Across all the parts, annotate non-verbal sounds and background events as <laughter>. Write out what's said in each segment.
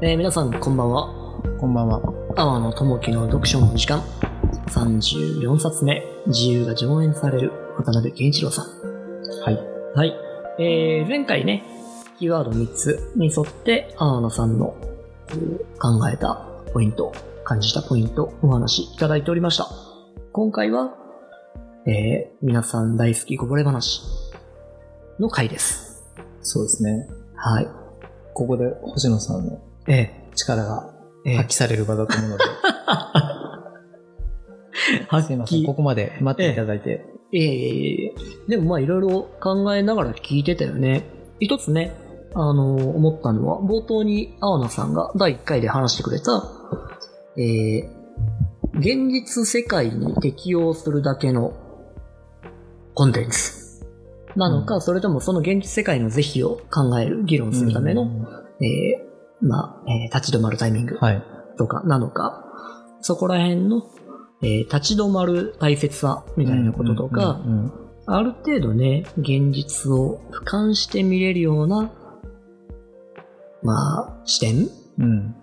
えー皆さんこんばんは。こんばんは。阿野智樹の読書の時間。34冊目、自由が上演される渡辺健一郎さん。はい。はい。えー、前回ね、キーワード3つに沿って、阿野さんの考えたポイント、感じたポイント、お話いただいておりました。今回は、えー、皆さん大好きこぼれ話の回です。そうですね。はい。ここで星野さんのえ力が発揮される場だと思うので、<laughs> ー、すいません。ここまで待っていただいて。いえいえいえ。でもまあいろいろ考えながら聞いてたよね。一つね、あの思ったのは、冒頭に青野さんが第1回で話してくれた、えー、現実世界に適応するだけのコンテンツなのか、うんそれともその現実世界の是非を考える、議論するための、うんえー、まあ、えー立ち止まるタイミングはい。とかなのか、そこら辺の、えー立ち止まる大切さみたいなこととか、ある程度ね、現実を俯瞰して見れるような、まあ、視点うんうん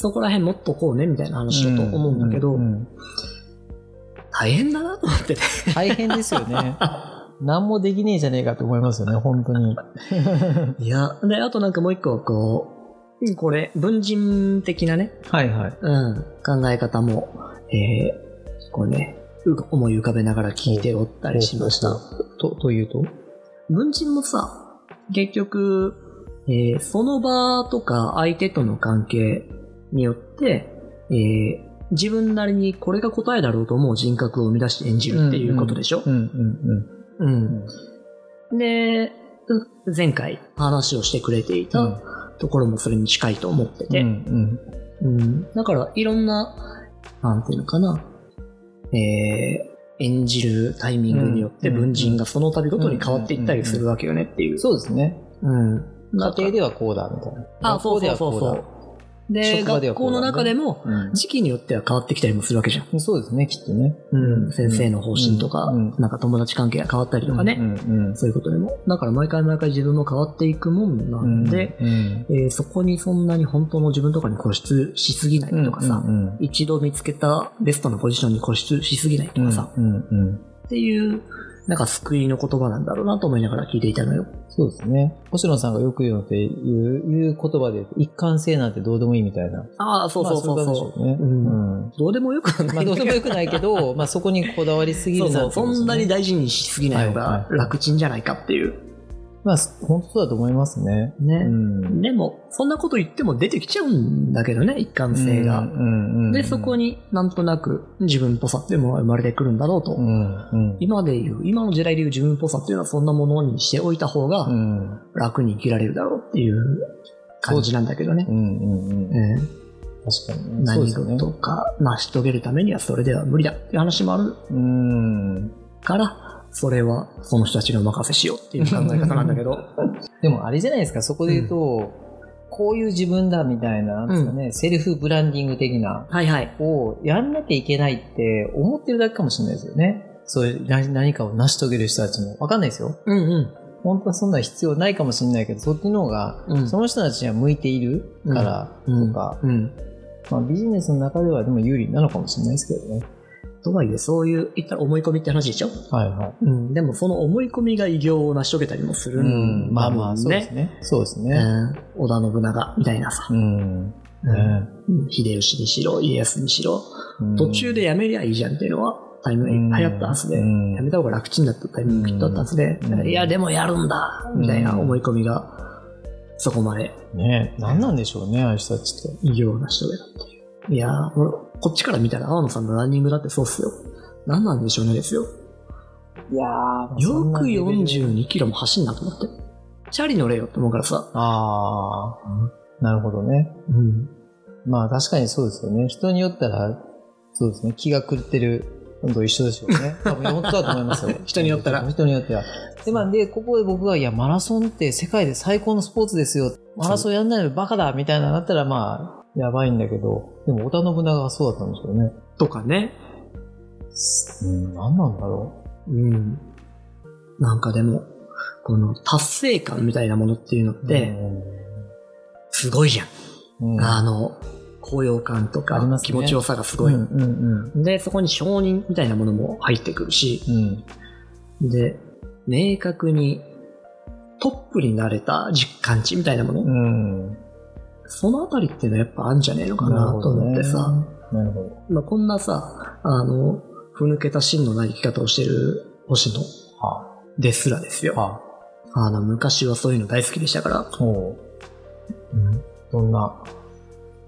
そこら辺もっとこうね、みたいな話だと思うんだけど、大変だなと思ってて。大変ですよね。<laughs> 何もできねえじゃねえかと思いますよね、本当に。いや、で、あとなんかもう一個、こう、これ、文人的なね、はいはい。うん、考え方も、えー、こうね、う思い浮かべながら聞いておったりしました。と、というと？文人もさ、結局、えーその場とか相手との関係によって、えー自分なりにこれが答えだろうと思う人格を生み出して演じるっていうことでしょ、うんうんうんうん。で、う前回話をしてくれていたうんところもそれに近いと思ってて、うんうんだからいろんな、なんていうのかな、えー演じるタイミングによってうん文人がその度ごとに変わっていったりするわけよねっていう。そうですね。うん。家庭ではこうだ、みたいな。あ、そうそうそうそう。で、学校の中でも。時期によっては変わってきたりもするわけじゃん。うんそうですね、きっとね。うん。先生の方針とか、うんなんか友達関係が変わったりとかね。そういうことでも。だから毎回毎回自分も変わっていくもんなうんんで、うんえーそこにそんなに本当の自分とかに固執しすぎないとかさ、一度見つけたベストなポジションに固執しすぎないとかさ、っていう、なんか救いの言葉なんだろうなと思いながら聞いていたのよ。そうですね。星野さんがよく言うのっていう、いう言葉で、一貫性なんてどうでもいいみたいな。ああ、そうそうそうまあそう。いことでしょうね。うんうんどうでもよくはないまあ、どうでもよくくないけど、まあ、そこにこだわりすぎそうそう、るなってことですねそんなに大事にしすぎないのが楽ちんじゃないかっていう。まあ、本当そうだと思いますね。ね。うん。でも、そんなこと言っても出てきちゃうんだけどね、一貫性が。で、そこになんとなく自分っぽさっていうものが生まれてくるんだろうと。うんうん今で言う、今の時代で言う自分っぽさっていうのはそんなものにしておいた方がうん楽に生きられるだろうっていう感じなんだけどね。確かにね。何。事か成し遂げるためにはそれでは無理だっていう話もあるうん。から、それはその人たちにお任せしようっていう考え方なんだけど。<laughs> でもあれじゃないですか、そこで言うと、こういう自分だみたいな、なんですかね、セルフブランディング的な、はいはい。をやんなきゃいけないって思ってるだけかもしれないですよね。そういう何何かを成し遂げる人たちも。わかんないですよ。うんうん。本当はそんな必要ないかもしれないけど、そっちの方が、うんその人たちには向いているからうんとか、うん。まあビジネスの中ではでも有利なのかもしれないですけどね。とはいえ、そういう、言ったら思い込みって話でしょ？はいはい。うん。でもその思い込みが偉業を成し遂げたりもするんだまあまあ、もんそうですね。ね。そうですうね。ん。織田信長みたいなさ。うん。ねうん秀吉にしろ、家康にしろ、うん途中でやめりゃいいじゃんっていうのは、タイムうん流行ったはずで、うんやめた方が楽ちんだったタイミングきっとあったはずで、うんいや、でもやるんだみたいな思い込みが、そこまでね何なんでしょうね、ああいう人たちって。偉業を成し遂げたっていう。いやー、俺こっちから見たら、青野さんのランニングだってそうっすよ。何なんでしょうねですよ。いやーよく42キロも走んなと思って。チャリ乗れよって思うからさ。ああ、なるほどね。うん。まあ確かにそうですよね。人によったら、そうですね。気が狂ってるのと一緒でしょうね。<laughs> 多分本当だと思いますよ。人によったら人によっては。で、まあ、で、ここで僕が、いや、マラソンって世界で最高のスポーツですよ。マラソンやんないのバカだみたいなのだったら、まあ、やばいんだけど、でも織田信長がそうだったんでしょうね。とかね。うん、何なんだろうん。なんかでも、この達成感みたいなものっていうのっう。て、すごいじゃん。うんあの、高揚感とかね気持ちよさがすごい。うんうんで、そこに承認みたいなものも入ってくるし、うん。うん。で、明確にトップになれた実感値みたいなもの、うん。そのあたりっていうのはやっぱあるんじゃねえのかなと思ってさ、なるほど。まあ、こんなさ、あの、ふぬけた芯のない生き方をしてる星野はですらですよ。あ、はあ。の、昔はそういうの大好きでしたから。あ、おうどんな、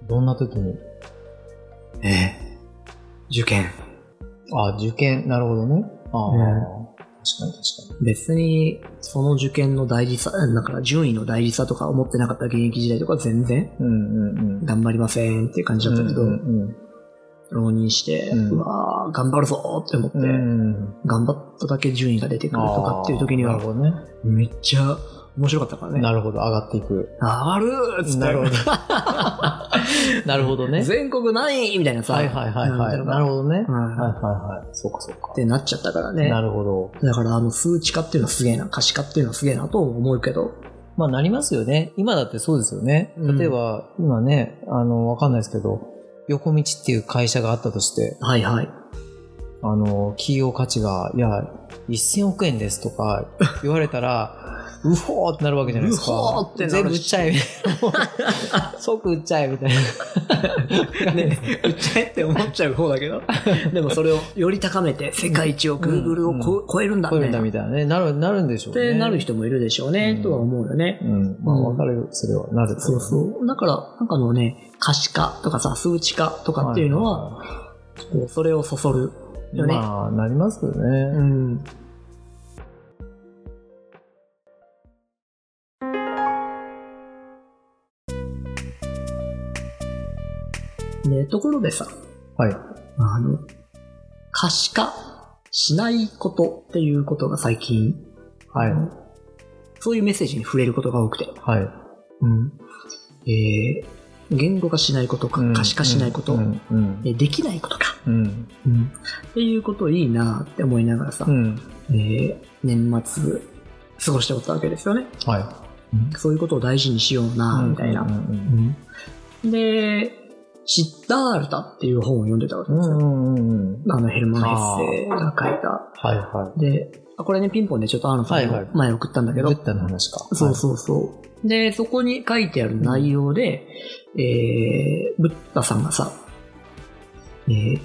どんな時に？ええ。受験。あ、受験、なるほどね。ああ、ね確かに確か別に、その受験の大事さ、だから順位の大事さとか思ってなかった現役時代とか全然に。うんうんうん。頑張りませんっていう感じだったけど、浪人して、うわー頑張るぞって思って。頑張っただけ順位が出てくるとかっていう時には。めっちゃ面白かったからね。なるほど、上がっていく。上がるーっつって。なるほど。<laughs> なるほどね。全国何位みたいなさ。はいはいはいはい。なるほほどね。ど。はいはいはいはい。そうかそうかっ。てなっちゃったからね。なるほど。だからあの数値化っていうのはすげえな、可視化っていうのはすげえなと思うけど。まあなりますよね。今だってそうですよね。うん例えば、今ね、あの、わかんないですけど、横道っていう会社があったとして、はいはい。あの、企業価値が、いや、1000億円ですとか言われたら、<laughs> うほーってなるわけじゃないですか。うほーってなるし全部売っちゃえ。<laughs> 即売っちゃえ、みたいな。<laughs> ね、売っちゃえって思っちゃう方だけど。でもそれをより高めて、世界一を Google をこ、超えるんだこういうね。んだみたいなね。なる、なるんでしょうね。ってなる人もいるでしょうね、うんとは思うよね。うん。まあ、うんわかる、それは。なる。そうそう。だから、なんかあのね、可視化とかさ、数値化とかっていうのは、こうそれをそそるよね。まあ、なりますようね。ん。ね、ところでさ、はい。あの、可視化しないことっていうことが最近、はい。そういうメッセージに触れることが多くて、はい。うん。えー言語化しないことか、可視化しないこと、うん。うできないことか、うん。うん。っていうこといいなって思いながらさ、うん。えー年末過ごしておったわけですよね。はそういうことを大事にしようい。な、みたいなで、シッダールタっていう本を読んでたわけうん。ですよ。うんうんうん。あのヘルマン・ヘッセが書いた。はいはで、あこれね、ピンポンでちょっとアーノさんにはいはい前送ったんだい。けど、ブッダの話か。そうそうそう。で、そこに書いてある内容で、えー、ブッダさんがさ、えー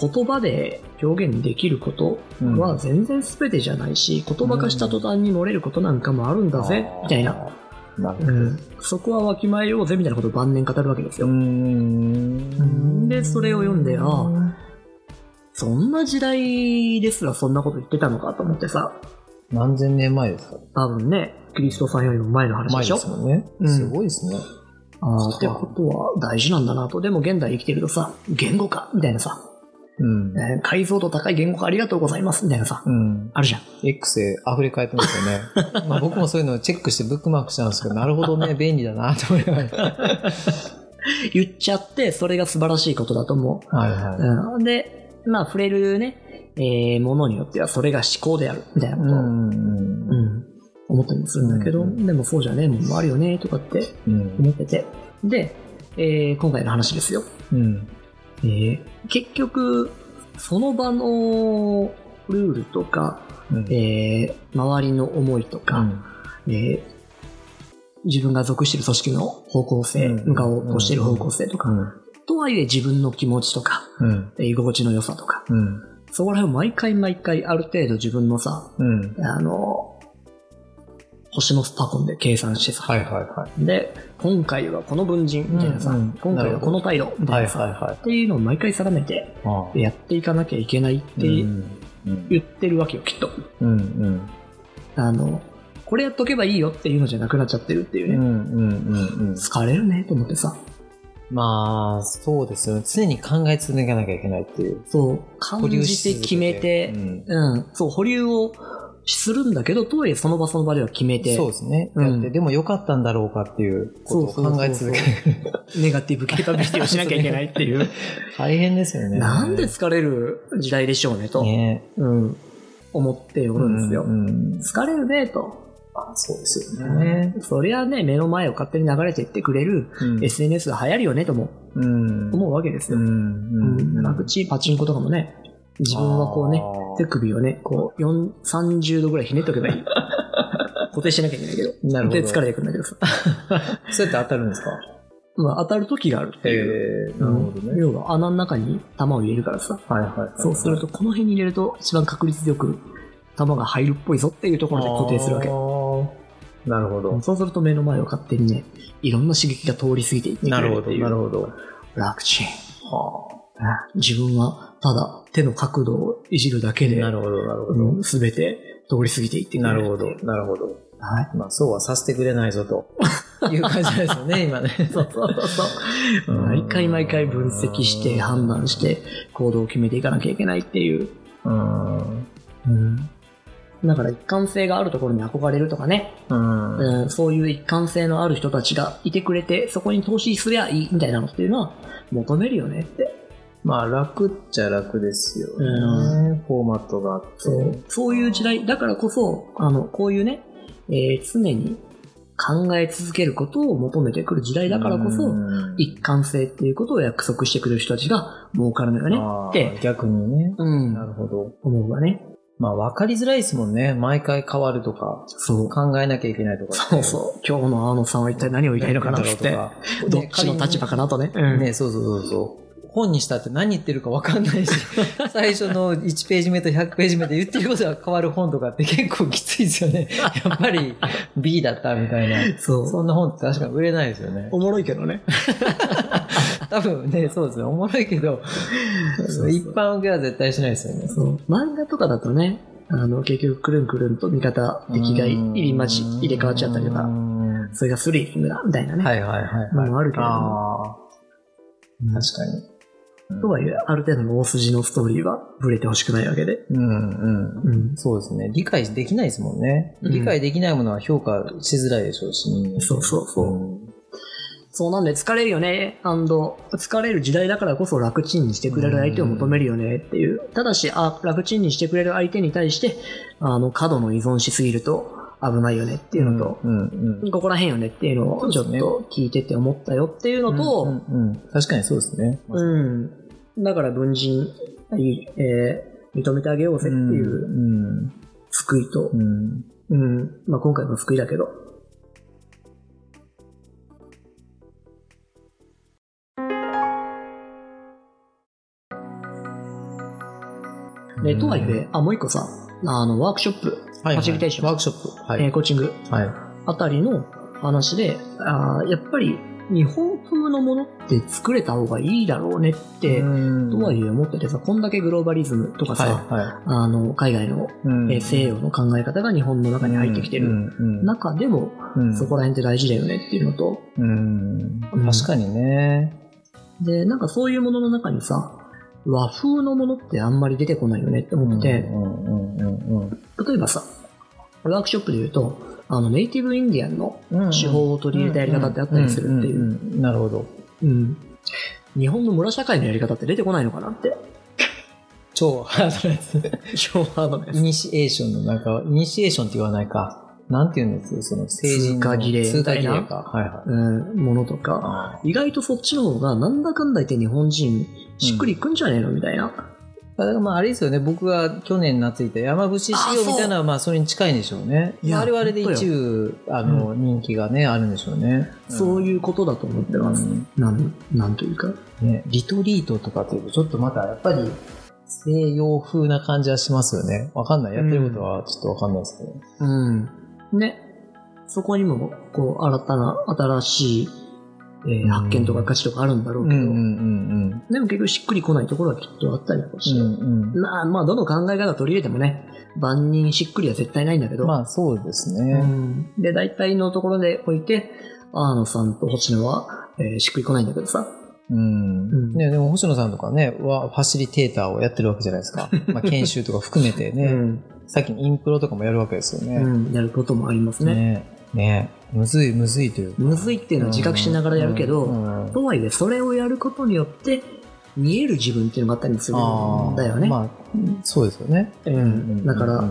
言葉で表現できることうんは全然全てじゃないし、言葉化した途端に漏れることなんかもあるんだぜ、みたいな。。なるほど。うん、そこはわきまえようぜ、みたいなことを晩年語るわけですよ。んでそれを読んであそんな時代ですらそんなこと言ってたのかと思ってさ、何千年前ですか？多分ね、キリストさんよりも前の話前でしょ？ですもんね。うんすごいですね。ああ、ってことは大事なんだなと。でも現代生きてるとさ、言語化みたいなさ、うん。えー解像度高い言語化ありがとうございますみたいなさ、うん。あるじゃん。X で溢れ返ってますよね。<laughs> まあ僕もそういうのをチェックしてブックマークしたんですけど、なるほどね、便利だなと思いながら。<laughs> 言っちゃって、それが素晴らしいことだと思はいはう。うん、で、まあ触れるね、えーものによってはそれが思考であるみたいなこい。とを、うん。うん思ったりもするんだけど、うんでもそうじゃねえもんもあるよねとかってうん。思ってて。で、えー今回の話ですよ。うん。えー結局、その場のルールとか、うん。えー周りの思いとか、えー自分が属している組織の方向性、うん向かおうとしている方向性とか、とはいえ自分の気持ちとか、うん。えー居心地の良さとか、うん。そこら辺を毎回毎回ある程度自分のさ、うん。あの、星のスパコンで計算してさ、はいはいはい。で、今回はこの文人みたいなさ、うんうん今回はこの態度みたはいいなさ、はいはい。っていうのを毎回定めてやっていかなきゃいけないってうん。うん。言ってるわけよ、きっと。うん。うん。あの、これやっとけばいいよっていうのじゃなくなっちゃってるっていうね。うん。うん。うん。疲れるねと思ってさ。まあ、そうですよね。常に考え続けなきゃいけないっていう。そう、感じて決めてう、んうん、そう、保留をするんだけど、とはいえその場その場では決めて、そうですね。うんやって、でも良かったんだろうかっていうことを考え続ける。ネガティブケーパビリティをしなきゃいけないっていう。<laughs> 大変ですよね。なんで疲れる時代でしょうねと、ねうん、思っておるんですよ。うん。疲れるねと。あそうですよね。そりゃね、目の前を勝手に流れていってくれるうん SNS が流行るよねともうん思うわけですよ。うんうん。楽ちんパチンコとかもね、自分はこうね、手首をね、こう、4 30度ぐらいひねっとけばいい。<laughs> 固定しなきゃいけないけど。なるほどで、疲れてくるんだけどさ。<laughs> そうやって当たるんですか？まあ、当たる時があるっていう。なるほどね。要は穴の中に弾を入れるからさ。はいはいはい。そうすると、この辺に入れると一番確率よく弾が入るっぽいぞっていうところで固定するわけ。なるほど。そうすると目の前を勝手にね、いろんな刺激が通り過ぎていってくなるほど、れるっていう。なるほど。楽ちん。は自分はただ手の角度をいじるだけあ。で、なるほど、なるほど。すべて通り過ぎていってくれる。なるほど、なるほど。はい。まあ、そうはさせてくれないぞと <laughs> いう感じですよね、今ね。そうそうそうそう。うん毎回毎回分析して判断して行動を決めていかなきゃいけないっていう。うん。うん。だから一貫性があるところに憧れるとかね、うん。うん、そういう一貫性のある人たちがいてくれて、そこに投資すりゃいいみたいなのっていうのは求めるよねって。まあ、楽っちゃ楽ですよね。うフォーマットがあって。そう。そういう時代、だからこそ、あの、こういうね、えー常に考え続けることを求めてくる時代だからこそ、うん一貫性っていうことを約束してくれる人たちが儲かるのよねって、逆にね。うん、なるほど。思うわね。まあ、わかりづらいですもんね。毎回変わるとか、そう。考えなきゃいけないとか。そうそう。今日のあのさんは一体何を言いたいのかなって、どっちの立場かなとね。うんね、そうそうそうそう。本にしたって何言ってるか分かんないし、<laughs> 最初の1ページ目と100ページ目で言ってることが変わる本とかって結構きついですよね。<laughs> やっぱり B だったみたいな。そう。そんな本って確かに売れないですよね。おもろいけどね。<laughs> 多分ね、そうですね。おもろいけど、そう一般受けは絶対しないですよね。そう。漫画とかだとね、あの、結局くるんくるんと味方、敵が入りまち、入れ替わっちゃったりとか、はそれがスリリングだ、みたいなね。いはいはいはい。のもあるけれども。ああ、うん確かに。とはいえ、ある程度の大筋のストーリーはブレてほしくないわけで。うんうん。うん。そうですね。理解できないですもんね。うん理解できないものは評価しづらいでしょうし、人間そうそうそううんそうなんで疲れるよね。疲れる時代だからこそ楽ちんにしてくれる相手を求めるよねっていう。ただし、あ、楽ちんにしてくれる相手に対して、あの、過度の依存しすぎると危ないよねっていうのと、うんうんここら辺よねっていうのをちょっと聞いてて思ったよっていうのと、うんうんうん確かにそうですね。うん。だから文人、えー認めてあげようぜっていううん救いと、うんうん。まあ今回も救いだけど。で、とはいえ、あ、もう一個さ、あの、ワークショップ、はいはいファシリテーションワークショップ。はい。えーコーチングはい。あたりの話で、あーやっぱり日本風のものって作れた方がいいだろうねって、とはいえ思っててさ、こんだけグローバリズムとかさ、はいはあの、海外の、えー西洋の考え方が日本の中に入ってきてるうん。中でも、うん。そこら辺って大事だよねっていうのと、確かにね。で、なんかそういうものの中にさ、和風のものってあんまり出てこないよねって思ってて、例えばさ、ワークショップで言うと、あの、ネイティブインディアンのうん手法を取り入れたやり方ってあったりするっていう。なるほど。うん。日本の村社会のやり方って出てこないのかなって。超ハードなやつ。超ハードなやイニシエーションのなんか、イニシエーションって言わないか。なんて言うんです？その成人の通過儀礼通過儀礼か。はいはい。うん、ものとか、意外とそっちの方がなんだかんだ言って日本人しっくりくんじゃねえのみたいな。だからまああれですよね、僕が去年夏いた山伏仕様みたいなのはまあそれに近いんでしょうね。いやまああれはあれで一部、あの、人気がね、あるんでしょうね。そういうことだと思ってます。うんなん、なんというか。ね、リトリートとかっていうと、ちょっとまたやっぱり西洋風な感じはしますよね。わかんない。やってることはちょっとわかんないですけど。うん。ね。そこにも、こう、新たな、新しい、えーうん。発見とか価値とかあるんだろうけど、んでも結局しっくりこないところはきっとあったりとかして、うんまあ、まあ、どの考え方取り入れてもね、万人しっくりは絶対ないんだけど、まあそうですうね。ん。で、大体のところでおいて、アーノさんと星野は、えーしっくりこないんだけどさ、うん。うん。ね、でも星野さんとかね、はファシリテーターをやってるわけじゃないですか。<laughs> まあ研修とか含めてね、うん。さっきのインプロとかもやるわけですよね。うん、やることもありますね。ね。ねむずいむずいというか。むずいっていうのは自覚しながらやるけど、うん。うんとはいえ、それをやることによって、見える自分っていうのがあったりするんだよね。まあ、そうですよね。うん、だから、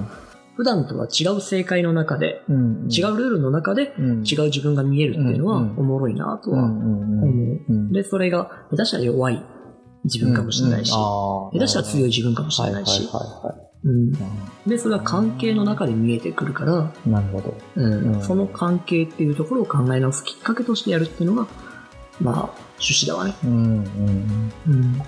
普段とは違う正解の中で、うん違うルールの中でうん。違う自分が見えるっていうのはうんうん。おもろいなとはうんうんうん。思う。うん。で、それが下手したら弱い自分かもしれないし、下手したら強い自分かもしれないし、うんはいで、それは関係の中で見えてくるから、うんなるほど。うんうんその関係っていうところを考え直すきっかけとしてやるっていうのが、まあ、趣旨だわね。うんうんうんうん。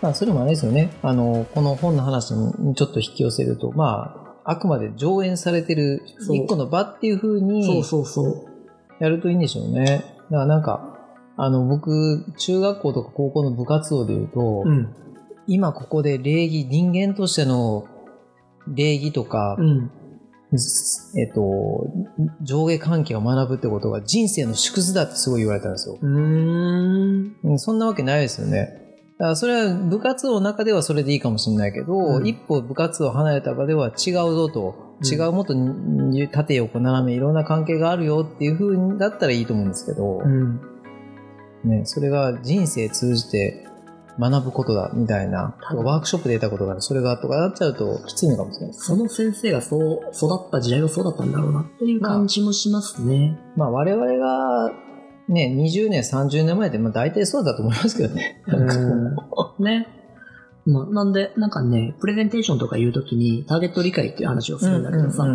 まあ、それもあれですよね。あの、この本の話にちょっと引き寄せると、まあ、あくまで上演されてるそう一個の場っていう風そうにそうそう。やるといいんでしょうね。だからなんか、あの、僕、中学校とか高校の部活動で言うと、うん。今ここで礼儀、人間としての礼儀とか、うん。えっと、上下関係を学ぶってことが人生の縮図だってすごい言われたんですよ。うーん。うん、そんなわけないですよね。だからそれは部活動の中ではそれでいいかもしれないけど、うん一歩部活動を離れた場では違うぞと、うん違うもっとに縦横斜めいろんな関係があるよっていう風にだったらいいと思うんですけど、うん。ね、それが人生通じて学ぶことだみたいな、ワークショップで得たことがそれがとかなっちゃうときついのかもしれない。その先生がそう育った時代はそうだったんだろうなっていう感じもしますね。まあ我々がね、20年、30年前で、まあ大体そうだと思いますけどね。うんね。まあ、なんで、なんかね、プレゼンテーションとか言うときにターゲット理解っていう話をするんだけどさ、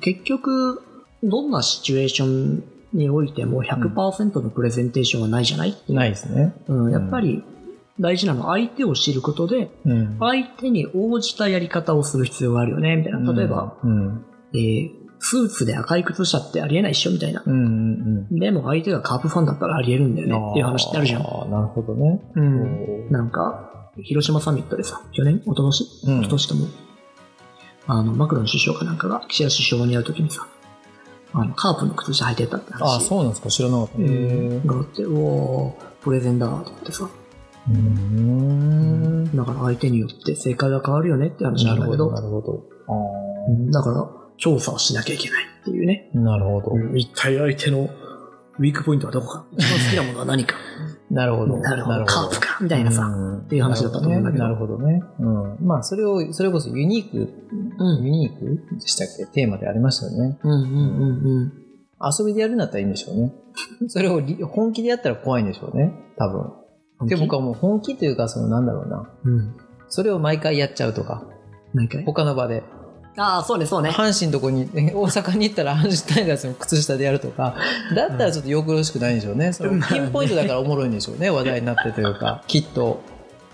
結局、どんなシチュエーションにおいても100%のプレゼンテーションはないじゃない、ないですね。うん、やっぱり大事なのは相手を知ることで、うん。相手に応じたやり方をする必要があるよね、みたいな。例えば、、うん。えースーツで赤い靴下ってありえないっしょ、みたいな。うんうんうん。でも相手がカープファンだったらありえるんだよねっていう話ってあるじゃん。ああ、なるほどね。うん。なんか、広島サミットでさ、去年？一昨年うん。一昨年とも、あの、マクロン首相かなんかが岸田首相に会うときにさ、あの、カープの靴下履いてったって話。ああ、そうなんですか？知らなかった。うへん。があって、うおープレゼンだと思ってさ。うーん。だから相手によって正解が変わるよねって話なだけど、なんるほど、なるほど。あうんだから、調査をしなきゃいけないっていうね。あ、なるほど。一体相手のウィークポイントはどこか一番好きなものは何かなるほど。なるほど、カープかみたいなさ。うんっていう話だったと思うんだけどなるほどね。うん。まあ、それを、それこそユニーク、うん。ユニークでしたっけ？テーマでありましたよね。うんうんうんうん。遊びでやるんだったらいいんでしょうね。<laughs> それをり本気でやったら怖いんでしょうね。多分。で、僕はもう本気というか、そのなんだろうな。うん。それを毎回やっちゃうとか。毎回？他の場で。ああ、そうね、そうね。阪神のとこに、え <laughs> 大阪に行ったら阪神タイガースの靴下でやるとか、<laughs> だったらちょっとよくろしくないんでしょうね。その <laughs> ピンポイントだからおもろいんでしょうね。話題になってというか、きっと。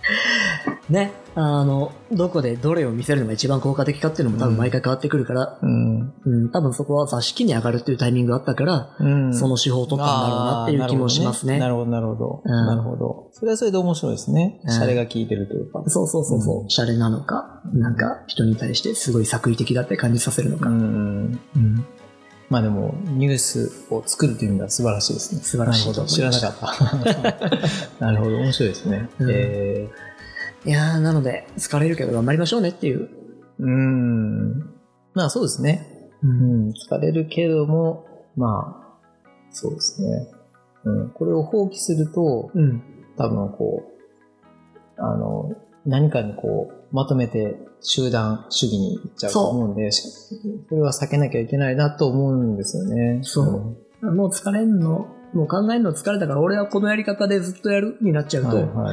<laughs> ね。あの、どこでどれを見せるのが一番効果的かっていうのも多分毎回変わってくるから、うん。うん、多分そこは座敷に上がるっていうタイミングがあったから、うん。その手法を取ったんだろうなっていう気もしますね。なるほど、なるほど。うんなるほど。それはそれで面白いですね。うんシャレが効いてるというか。そうそうそうそう、うんシャレなのか、なんか人に対してすごい作為的だって感じさせるのか。うん。うんまあでも、ニュースを作るという意味では素晴らしいですね。素晴らしいと思いましらなたかった。<laughs> なるほど。面白いですね。うんえいやー、なので、疲れるけど頑張りましょうねっていう。ー、うん。まあそうですね。ううん。疲れるけども、まあ、そうですね。うん。これを放棄すると、うん。多分こう、あの、何かにこう、まとめて集団主義に行っちゃうと思うんで、しそれは避けなきゃいけないなと思うんですよね。そうもう疲れんの、もう考えるの疲れたから俺はこのやり方でずっとやるになっちゃうと、はいは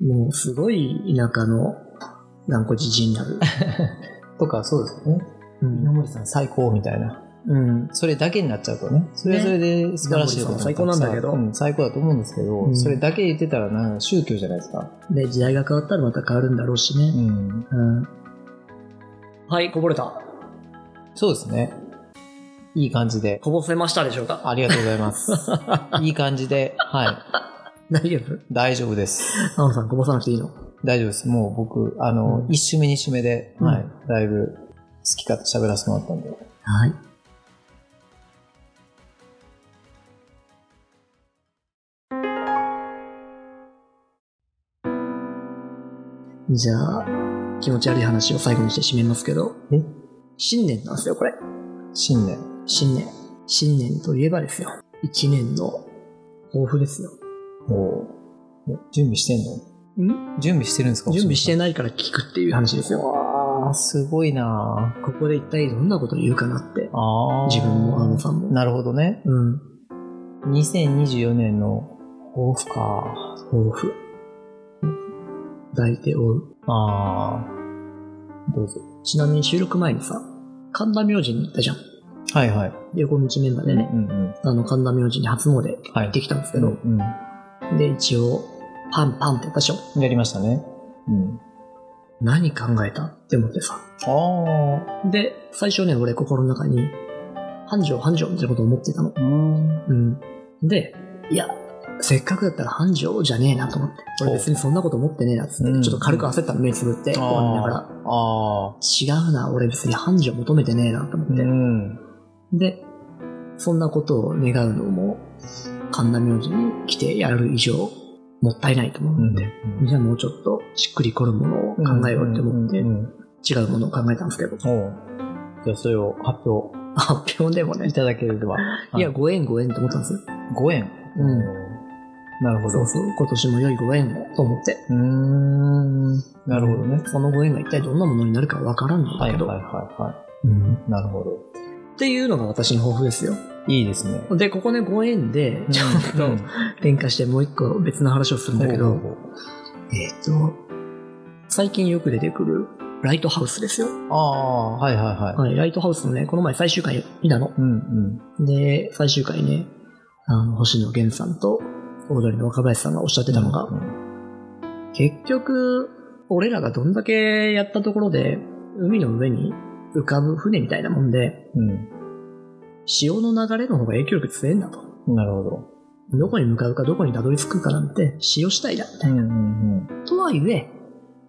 い。もうすごい田舎の頑固じじいになる。<laughs> とか、そうですよね。うん稲森さん最高みたいな。うん。それだけになっちゃうとね。それはそれで素晴らしいこと稲森さん最高なんだけどうん、最高だと思うんですけど、うんそれだけ言ってたらな宗教じゃないですか。で、時代が変わったらまた変わるんだろうしうね。ん。うん。はい、こぼれた。そうですね。いい感じで。こぼせましたでしょうか？ありがとうございます。<laughs> いい感じで。はい。大丈夫？大丈夫です。青野さん、こぼさなくていいの？大丈夫です。もう僕、あの、うん一週目、二週目で、うんはい、だいぶ好き勝手喋らせてもらったんで。はい。じゃあ、気持ち悪い話を最後にして締めますけど、え？新年なんですよ、これ。新年。新年。新年といえばですよ。一年の抱負ですよ。おうえ準備してんの？ん？準備してるんですか？準備してないから聞くっていう話ですよ。わわー、すごいなここで一体どんなことを言うかなって。あー自分もあのさんも。なるほどね。うん。2024年の抱負か。抱負。抱いておう。あー、どうぞ。ちなみに収録前にさ、神田明神に行ったじゃん。はいはい。横道メンバーでね、うんうん。あの神田明神に初詣行はい。ってきたんですけうど、んで、一応、パンパンってやったでしょ。うん。やりましたね。うん。何考えたって思ってさ。あで、最初ね、俺心の中に、繁盛繁盛みたいなこと思ってたの。ー。うん。うん。で、いや、せっかくだったら繁盛じゃねえなと思って。俺別にそんなこと思ってねえなっつって、うんちょっと軽く焦ったの目つぶって、ご飯見ながら。あ違うな、俺別に繁盛求めてねえなと思っー。て。ん。で、そんなことを願うのも、神田明神に来てやる以上、もったいないと思うんって、じゃあもうちょっとしっくりくるものを考えようって思って、うんうんうん違うものを考えたんですけど、じゃあそれを発表発表でもねい、ただければ。いや、ご縁ご縁と思ったんですよ。5円。うんなるほど。そうそう、今年も良いご縁をと思って。うーん。なるほどね。そのご縁が一体どんなものになるかわからんのだけど、はいはいはいはうんい。なるほど。っていうのが私の抱負ですよ。いいですね。で、ここね、ご縁で、ちょっと転化してもう一個別の話をするんだけど、えっ、と、最近よく出てくるライトハウスですよ。ああ、はいはいはい。はい、ライトハウスのね、この前最終回見たの。うんうん。で、最終回ね、あの、星野源さんと、オードリーの若林さんがおっしゃってたのが、うん結局、俺らがどんだけやったところで、海の上に浮かぶ船みたいなもんで、潮の流れの方が影響力強いんだと。うん。なるほど。どこに向かうかどこにたどり着くかなんて潮次第だ、みたいな。うんうんとはいえ、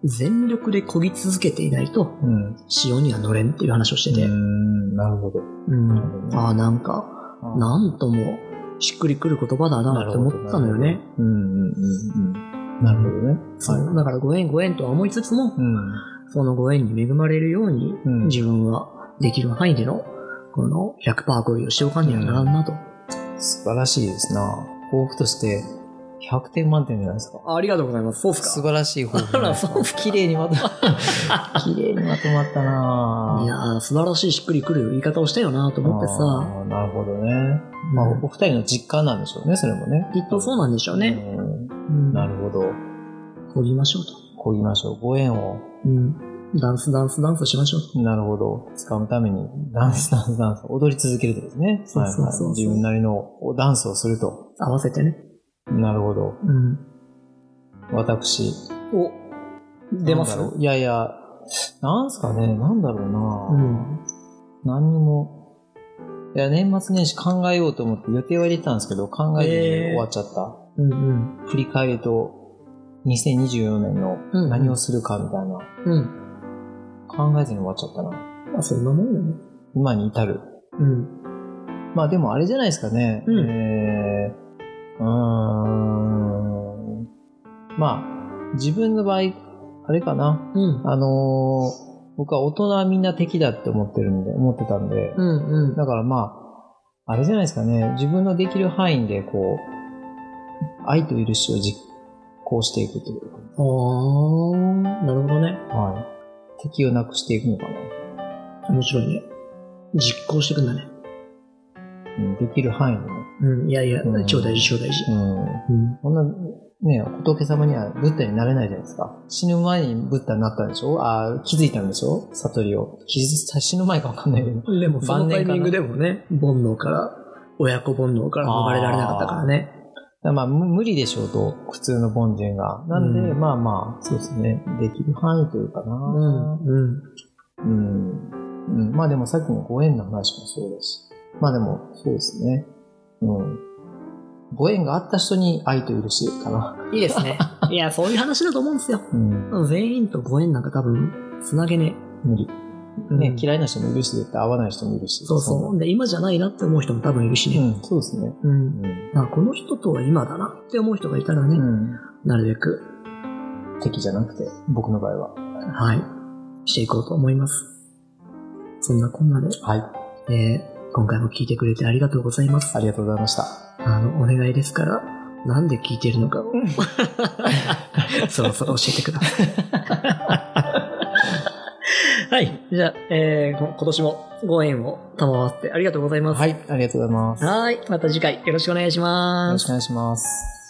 全力で漕ぎ続けていないと、うん。うん。潮には乗れんっていう話をしてて、なるほど。うんああ、なんか、なんともしっくりくる言葉だなって思ったのよね。。うんうんうんうん。なるほどね。そう。だからご縁ご縁とは思いつつも、うん。そのご縁に恵まれるように、うん自分はできる範囲での、この100%恋をしておかんにはならんなと。素晴らしいですな。抱負として100点満点じゃないですか。ありがとうございます。そうっ素晴らしい抱負あらそう綺麗にまとまった。<laughs> 綺麗にまとまったないやー、素晴らしいしっくりくる言い方をしたよなと思ってさ、なるほどね。まあ、うんお二人の実感なんでしょうね、それもね。きっとそうなんでしょうね。うんうんなるほど。漕ぎましょうと。こぎましょう。ご縁を。うん。ダンスダンスダンスしましょう。なるほど。掴むために、ダンス、ダンス、ダンス、踊り続けるとですね。そうそうそう自分なりのダンスをすると。合わせてね。なるほど。うん。私。お、出ます？いやいや、なんすかね、なんだろうな、うん。何にも。いや、年末年始考えようと思って予定は入れてたんですけど、考えずに終わっちゃった。うんうん。振り返りと、2024年のうん何をするかみたいな、うん。考えずに終わっちゃったな。まあ、そんなもんよね。今に至る。うん。まあでもあれじゃないですかね。うんえー、うーん。まあ、自分の場合、あれかな。うん。あのー僕は大人はみんな敵だって思ってるんで、思ってたんで、うんうん。だからまあ、あれじゃないですかね。自分のできる範囲で、こう、愛と許しを実行していくというか、あー、なるほどね。はい。敵をなくしていくのかな。面白いね。実行していくんだね。うん、できる範囲でね。うん。いやいやう、ん超大事、超大事。うん。うん。こんな、ね、仏様にはブッダになれないじゃないですか。死ぬ前にブッダになったんでしょ？あー気づいたんでしょ？悟りを。気づ死ぬ前かわかんないけど。でも、そのタイミングでもね、煩悩から、親子煩悩から逃れられなかったからね。だからまあ、む無理でしょうと、普通の凡人が。なんで、うんまあまあ、そうですね。できる範囲というかな。うん。うん。うん。うん。まあでもさっきのご縁の話もそうだし。まあでも、そうですね。うん。ご縁があった人に愛と許しかな。いいですね。<laughs> いや、そういう話だと思うんですよ。うん。全員とご縁なんか多分、つなげね無理。え。ね、うん嫌いな人もいるし、絶対合わない人もいるし。そうそう。で、今じゃないなって思う人も多分いるしね。うん、そうですね。うん。うん。あこの人とは今だなって思う人がいたらね、うん。なるべく、敵じゃなくて、僕の場合は。はい、していこうと思います。そんなこんなで、はい。えー今回も聞いてくれてありがとうございます。ありがとうございました。あの、お願いですから、なんで聞いてるのかを、<laughs> そろそろ教えてください。<laughs> はい。じゃあ、えー、こ今年もご縁を賜ってありがとうございます。はい、ありがとうございます。よはい。また次回よろしくお願いしますろしくお。願いします。